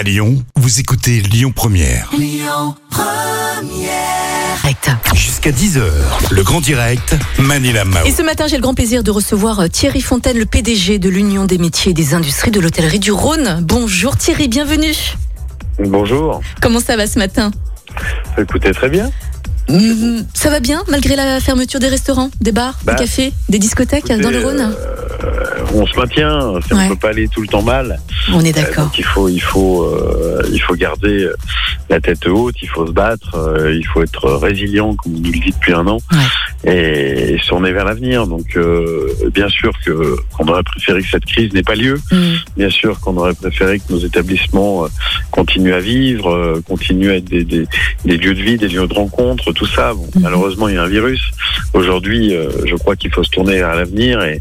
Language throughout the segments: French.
À Lyon, vous écoutez Lyon Première. Direct. Jusqu'à 10h, le grand direct, Manila Mao. Et ce matin, j'ai le grand plaisir de recevoir euh, Thierry Fontaine, le PDG de l'Union des métiers et des industries de l'hôtellerie du Rhône. Bonjour Thierry, bienvenue. Bonjour. Comment ça va ce matin? Écoutez, très bien. Mm, Ça va bien malgré la fermeture des restaurants, des bars, Bah, des cafés, des discothèques Écoutez, dans le Rhône? euh, on se maintient, ça Ouais. ne peut pas aller tout le temps mal. On est Euh, d'accord. donc il faut, il faut, euh, il faut garder euh, la tête haute, il faut se battre, euh, il faut être résilient, comme on nous le dit depuis un an, et, se tourner vers l'avenir. Donc, euh, bien sûr que qu'on aurait préféré que cette crise n'ait pas lieu. Mm. Bien sûr qu'on aurait préféré que nos établissements euh, continuent à vivre, euh, continuent à être des, des, des lieux de vie, des lieux de rencontre, tout ça. Bon, Mhm. Malheureusement, il y a un virus. Aujourd'hui, euh, je crois qu'il faut se tourner vers l'avenir et,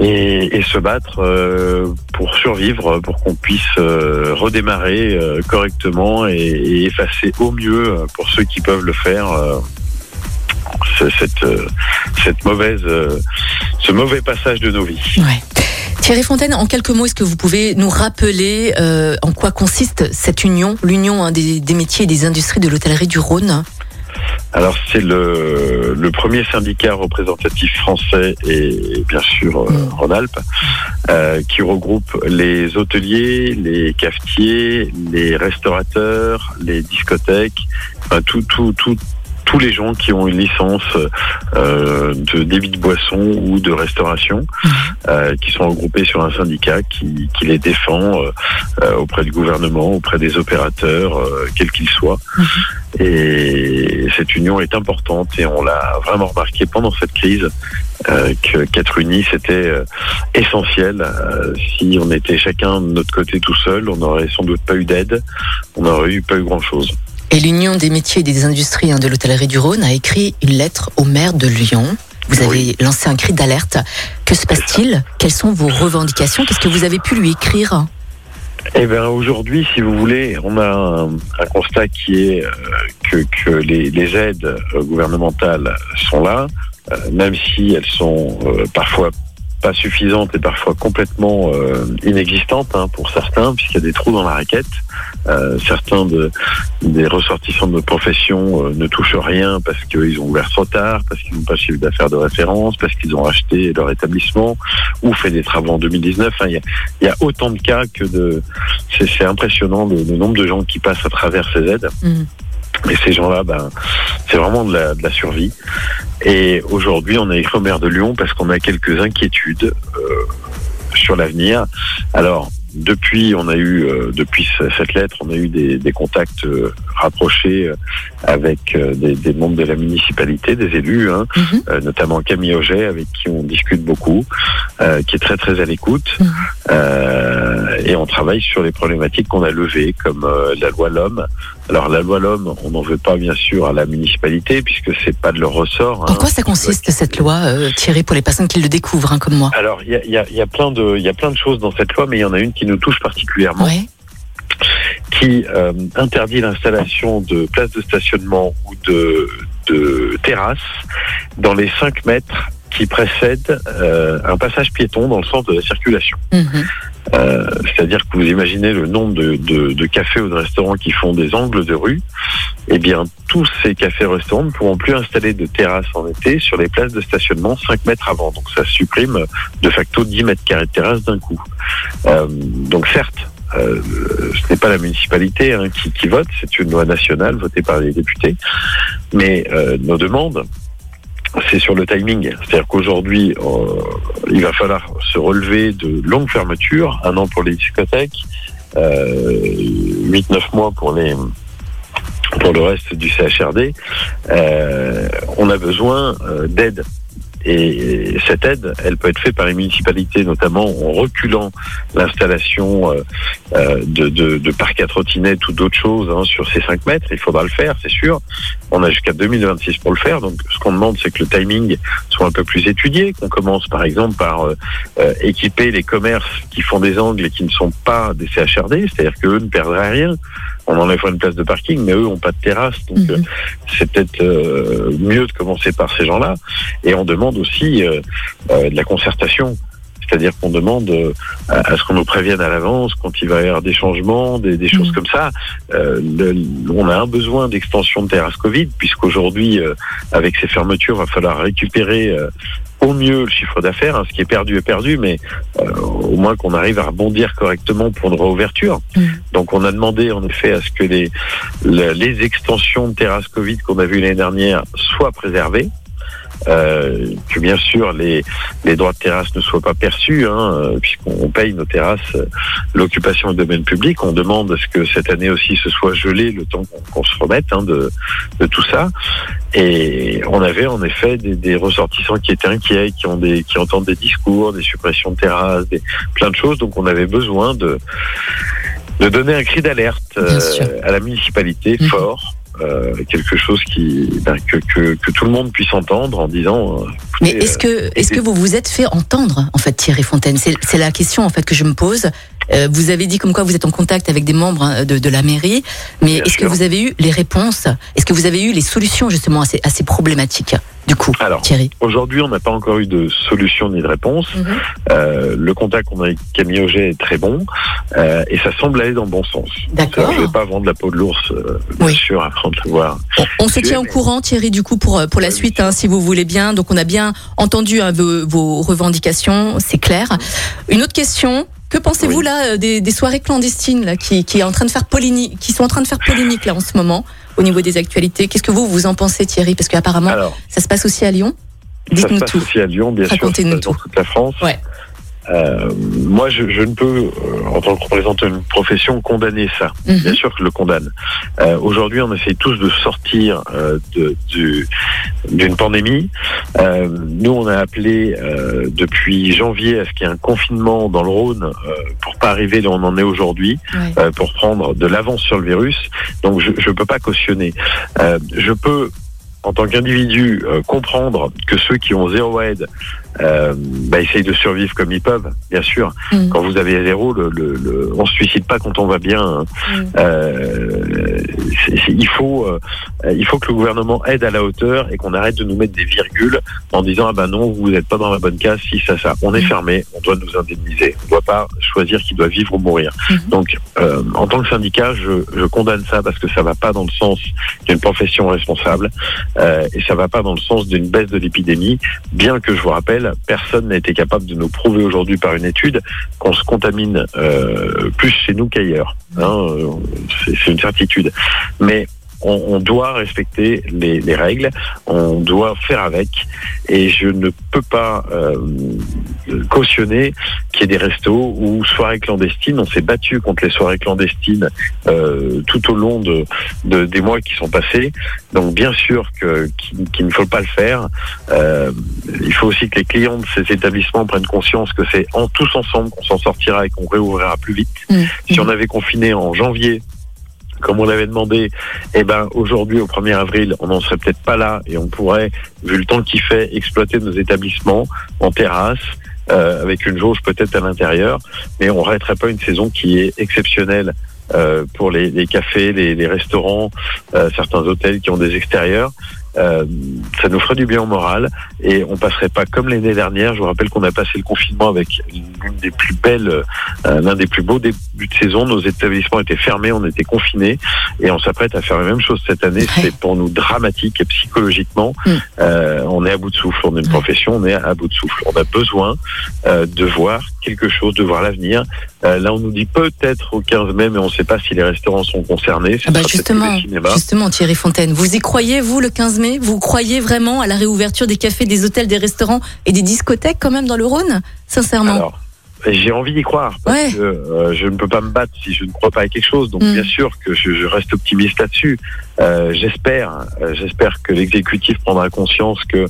et, et se battre euh, pour survivre, pour qu'on puisse euh, redémarrer euh, correctement et, et effacer au mieux, euh, pour ceux qui peuvent le faire, euh, ce- cette, euh, cette mauvaise, ce mauvais passage de nos vies. Ouais. Thierry Fontaine, en quelques mots, est-ce que vous pouvez nous rappeler en quoi consiste cette union, l'union hein, des, des métiers et des industries de l'hôtellerie du Rhône? Alors c'est le, le premier syndicat représentatif français et bien sûr euh, Mm. Rhône-Alpes euh, qui regroupe les hôteliers, les cafetiers, les restaurateurs, les discothèques, enfin, tout, tout, tout, tous les gens qui ont une licence euh, de débit de boisson ou de restauration, euh, qui sont regroupés sur un syndicat qui, qui les défend euh, euh, auprès du gouvernement, auprès des opérateurs, euh, quels qu'ils soient. Et cette union est importante et on l'a vraiment remarqué pendant cette crise euh, que qu'être unis c'était euh, essentiel. Euh, si on était chacun de notre côté tout seul, on n'aurait sans doute pas eu d'aide, on n'aurait eu pas eu grand chose. Et l'Union des métiers et des industries hein, de l'hôtellerie du Rhône a écrit une lettre au maire de Lyon. Vous avez Oui. lancé un cri d'alerte. Que se passe-t-il? Quelles sont vos revendications? Qu'est-ce que vous avez pu lui écrire? Eh bien aujourd'hui, si vous voulez, on a un, un constat qui est euh, que, que les, les aides euh, gouvernementales sont là, euh, même si elles sont euh, parfois pas suffisantes et parfois complètement euh, inexistantes hein, pour certains, puisqu'il y a des trous dans la raquette. Euh, certains de, des ressortissants de notre profession euh, ne touchent rien parce qu'ils ont ouvert trop tard, parce qu'ils n'ont pas chiffre d'affaires de référence, parce qu'ils ont acheté leur établissement ou fait des travaux en 2019. Enfin, il y y a autant de cas que de... C'est impressionnant le, le nombre de gens qui passent à travers ces aides. Mhm. Et ces gens-là, ben, c'est vraiment de la, survie. Et aujourd'hui, on a écrit au maire de Lyon parce qu'on a quelques inquiétudes euh, sur l'avenir. Alors, depuis, on a eu, euh, depuis ce- cette lettre, on a eu des, contacts euh, rapprochés avec euh, des, des membres de la municipalité, des élus, hein, Mhm. euh, notamment Camille Auget, avec qui on discute beaucoup, euh, qui est très très à l'écoute. Mhm. Euh, et on travaille sur les problématiques qu'on a levées, comme euh, la loi L'Homme. Alors la loi L'Homme, on n'en veut pas bien sûr à la municipalité, puisque c'est pas de leur ressort. En hein. quoi ça consiste cette loi, euh, Thierry, pour les personnes qui le découvrent, hein, comme moi? Alors il y a, y, a, y a plein de il y a plein de choses dans cette loi, mais il y en a une qui nous touche particulièrement, Ouais. Qui euh, interdit l'installation de places de stationnement ou de, de terrasses dans les 5 mètres qui précèdent euh, un passage piéton dans le sens de la circulation. Mhm. Euh, C'est-à-dire que vous imaginez le nombre de, de, de cafés ou de restaurants qui font des angles de rue. Eh bien, tous ces cafés-restaurants ne pourront plus installer de terrasses en été sur les places de stationnement 5 mètres avant. Donc ça supprime de facto 10 mètres carrés de terrasse d'un coup. Euh, donc certes, euh, ce n'est pas la municipalité hein, qui, qui vote, c'est une loi nationale votée par les députés. Mais euh, nos demandes, c'est sur le timing. C'est-à-dire qu'aujourd'hui, euh, il va falloir se relever de longues fermetures, un an pour les discothèques, euh, 8-9 mois pour les pour le reste du CHRD. Euh, on a besoin euh, d'aide. Et cette aide, elle peut être faite par les municipalités, notamment en reculant l'installation euh, euh, de, de, de parcs à trottinettes ou d'autres choses hein, sur ces 5 mètres. Il faudra le faire, c'est sûr. On a jusqu'à 2026 pour le faire. Donc, ce qu'on demande, c'est que le timing soit un peu plus étudié. Qu'on commence, par exemple, par euh, euh, équiper les commerces qui font des angles et qui ne sont pas des CHRD, c'est-à-dire qu'eux ne perdraient rien. On enlèvera une place de parking, mais eux n'ont pas de terrasse. Donc, Mhm. euh, c'est peut-être euh, mieux de commencer par ces gens-là. Et on demande aussi euh, euh, de la concertation. C'est-à-dire qu'on demande à, ce qu'on nous prévienne à l'avance quand il va y avoir des changements, des, des choses Mhm. comme ça. Euh, le- on a un besoin d'extension de terrasse Covid, puisqu'aujourd'hui, euh, avec ces fermetures, va falloir récupérer euh, au mieux le chiffre d'affaires. hein. ce qui est perdu est perdu, mais euh, au moins qu'on arrive à rebondir correctement pour une réouverture. Mhm. Donc on a demandé en effet à ce que les, le- les extensions de terrasse Covid qu'on a vues l'année dernière soient préservées. Euh, que bien sûr les, les droits de terrasse ne soient pas perçus, hein, euh, puisqu'on paye nos terrasses, euh, l'occupation du domaine public. On demande à ce que cette année aussi ce soit gelé le temps qu'on se remette hein, de, de tout ça. Et on avait en effet des, des ressortissants qui étaient inquiets, qui ont des, qui entendent des discours, des suppressions de terrasses, des, plein de choses. Donc on avait besoin de de donner un cri d'alerte euh, à la municipalité Mhm. fort. Euh, quelque chose qui ben, que, que, que tout le monde puisse entendre en disant euh, Mais est-ce que, est-ce que vous vous êtes fait entendre, en fait, Thierry Fontaine? C'est c'est la question, en fait, que je me pose. Euh, vous avez dit comme quoi vous êtes en contact avec des membres hein, de, de la mairie, mais est-ce que vous avez eu les réponses Est-ce que vous avez eu les solutions, justement, à ces, à ces problématiques, du coup, Alors, Thierry? Aujourd'hui, on n'a pas encore eu de solution ni de réponse. Euh, le contact qu'on a avec Camille Auger est très bon euh, et ça semble aller dans le bon sens. D'accord. Je ne vais pas vendre la peau de l'ours, euh, bien Oui. sûr, avant de savoir. On, on se tient au courant, Thierry, du coup, pour, euh, pour la Oui, suite, hein, si vous voulez bien. Donc, on a bien entendu hein, vos, vos revendications, c'est clair. Une autre question. Que pensez-vous Oui. là euh, des, des soirées clandestines là, qui, qui, est en train de faire polémique, qui sont en train de faire polémique là en ce moment au niveau des actualités? Qu'est-ce que vous vous en pensez, Thierry? Parce qu'apparemment, ça se passe aussi à Lyon. ça se Dites-nous passe tout. aussi à Lyon, bien sûr, Racontez-nous passe dans tout. toute la France. Ouais. Euh, moi, je, je ne peux, euh, en tant que représentant d'une profession, condamner ça. Mhm. Bien sûr que je le condamne. Euh, Aujourd'hui, on essaie tous de sortir euh, de- du- d'une pandémie. Euh, nous, on a appelé euh, depuis janvier à ce qu'il y ait un confinement dans le Rhône euh, pour pas arriver là où on en est aujourd'hui, euh, pour prendre de l'avance sur le virus. Donc, je ne peux pas cautionner. Euh, je peux en tant qu'individu, euh, comprendre que ceux qui ont zéro aide euh, bah, essayent de survivre comme ils peuvent, bien sûr. Mhm. Quand vous avez zéro, le, le, le- on se suicide pas quand on va bien. hein. Mhm. Euh, c'est- c'est- il faut, euh, il faut que le gouvernement aide à la hauteur et qu'on arrête de nous mettre des virgules en disant ah ben non, vous n'êtes pas dans la bonne case, si ça ça. On est Mhm. fermé, on doit nous indemniser. On ne doit pas choisir qui doit vivre ou mourir. Donc, euh, en tant que syndicat, je, je condamne ça parce que ça va pas dans le sens d'une profession responsable euh, et ça va pas dans le sens d'une baisse de l'épidémie. Bien que je vous rappelle, personne n'a été capable de nous prouver aujourd'hui par une étude qu'on se contamine euh, plus chez nous qu'ailleurs. Hein, euh, c'est c'est une certitude. Mais on, on doit respecter les, les règles, on doit faire avec, et je ne peux pas euh, cautionner qu'il y ait des restos ou soirées clandestines. On s'est battu contre les soirées clandestines euh, tout au long de, de- des mois qui sont passés. Donc bien sûr que qu'il qu'il ne faut pas le faire. Euh, il faut aussi que les clients de ces établissements prennent conscience que c'est en tous ensemble qu'on s'en sortira et qu'on réouvrira plus vite. Mhm. Si on avait confiné en janvier, comme on l'avait demandé, eh ben aujourd'hui au 1er avril, on n'en serait peut-être pas là et on pourrait, vu le temps qu'il fait, exploiter nos établissements en terrasse. euh, avec une jauge peut-être à l'intérieur, mais on n'arrêterait pas une saison qui est exceptionnelle euh, pour les, les cafés, les, les restaurants, euh, certains hôtels qui ont des extérieurs. Euh, ça nous ferait du bien au moral et on passerait pas comme l'année dernière. Je vous rappelle qu'on a passé le confinement avec l'une des plus belles, euh, l'un des plus beaux débuts de saison. Nos établissements étaient fermés, on était confinés et on s'apprête à faire la même chose cette année. Ouais. C'est pour nous dramatique et psychologiquement. Mm. Euh, on est à bout de souffle. On est une profession, on est à bout de souffle. On a besoin euh, de voir quelque chose, de voir l'avenir. Euh, là, on nous dit peut-être au 15 mai, mais on ne sait pas si les restaurants sont concernés. Ce Ah bah justement, justement, Thierry Fontaine, vous y croyez, vous, le 15 mai Vous croyez vraiment à la réouverture des cafés, des hôtels, des restaurants et des discothèques quand même dans le Rhône Sincèrement? Alors, j'ai envie d'y croire parce Ouais. que euh, je ne peux pas me battre si je ne crois pas à quelque chose. Donc Mm. bien sûr que je, je reste optimiste là-dessus. Euh, j'espère, euh, j'espère que l'exécutif prendra conscience que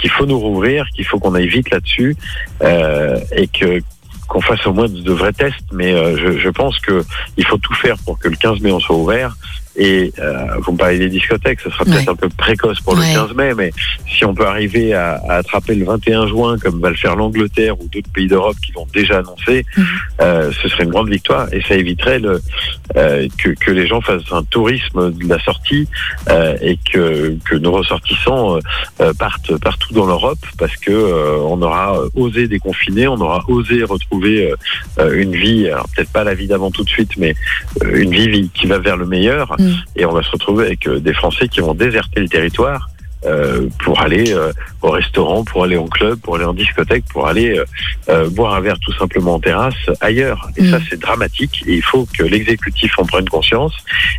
qu'il faut nous rouvrir, qu'il faut qu'on aille vite là-dessus et que qu'on fasse au moins de, vrais tests. Mais je, je pense que il faut tout faire pour que le 15 mai on soit ouvert. Et euh, vous me parlez des discothèques, ce sera peut-être un peu précoce pour le Ouais. 15 mai, mais si on peut arriver à, à attraper le 21 juin, comme va le faire l'Angleterre ou d'autres pays d'Europe qui l'ont déjà annoncé, Mhm. euh, ce serait une grande victoire et ça éviterait le, euh, que, que les gens fassent un tourisme de la sortie euh, et que, que nos ressortissants euh, euh, partent partout dans l'Europe parce que euh, on aura osé déconfiner, on aura osé retrouver une vie, alors peut-être pas la vie d'avant tout de suite, mais une vie qui va vers le meilleur Mm. et on va se retrouver avec euh, des Français qui vont déserter le territoire. euh, pour aller euh, au restaurant, pour aller en club, pour aller en discothèque, pour aller euh, boire un verre tout simplement en terrasse ailleurs. Et Mm. ça, c'est dramatique. Et il faut que l'exécutif en prenne conscience.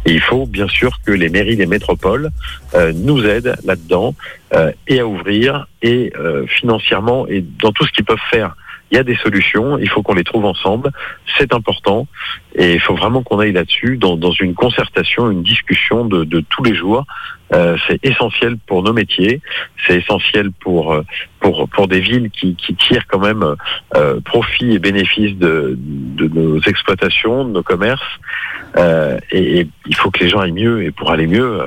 Et il faut bien sûr que les mairies des métropoles euh, nous aident là-dedans euh, et à ouvrir et euh, financièrement et dans tout ce qu'ils peuvent faire. Il y a des solutions, il faut qu'on les trouve ensemble, c'est important et il faut vraiment qu'on aille là-dessus dans, une concertation, une discussion de, tous les jours. Euh, c'est essentiel pour nos métiers, c'est essentiel pour euh, pour pour des villes qui, tirent quand même euh, profit et bénéfice de, nos exploitations, de nos commerces. Et, il faut que les gens aillent mieux. Et pour aller mieux,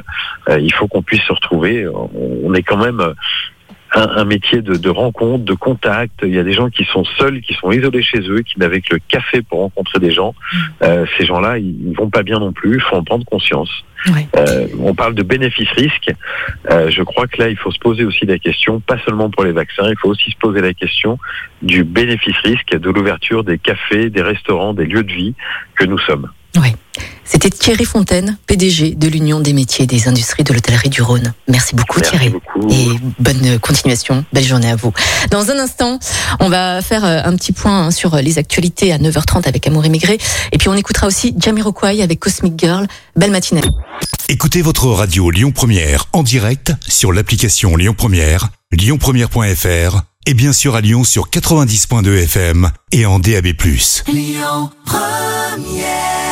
il faut qu'on puisse se retrouver. On est quand même un, un métier de, de rencontre, de contact. Il y a des gens qui sont seuls, qui sont isolés chez eux, qui n'avaient que le café pour rencontrer des gens. Euh, ces gens-là, ils ne vont pas bien non plus. Il faut en prendre conscience. Ouais. Euh, on parle de bénéfice-risque. Euh, je crois que là, il faut se poser aussi la question, pas seulement pour les vaccins, il faut aussi se poser la question du bénéfice-risque de l'ouverture des cafés, des restaurants, des lieux de vie que nous sommes. C'était Thierry Fontaine, PDG de l'Union des métiers et des industries de l'hôtellerie du Rhône. Merci beaucoup Merci Thierry. beaucoup. Et bonne continuation, belle journée à vous. Dans un instant, on va faire euh, un petit point hein, sur les actualités à 9h30 avec Amour émigré. Et puis on écoutera aussi Jamiroquai avec Cosmic Girl. Belle matinée. Écoutez votre radio Lyon Première en direct sur l'application Lyon Première, lyonpremière.fr et bien sûr à Lyon sur 90.2 FM et en DAB+. Lyon Première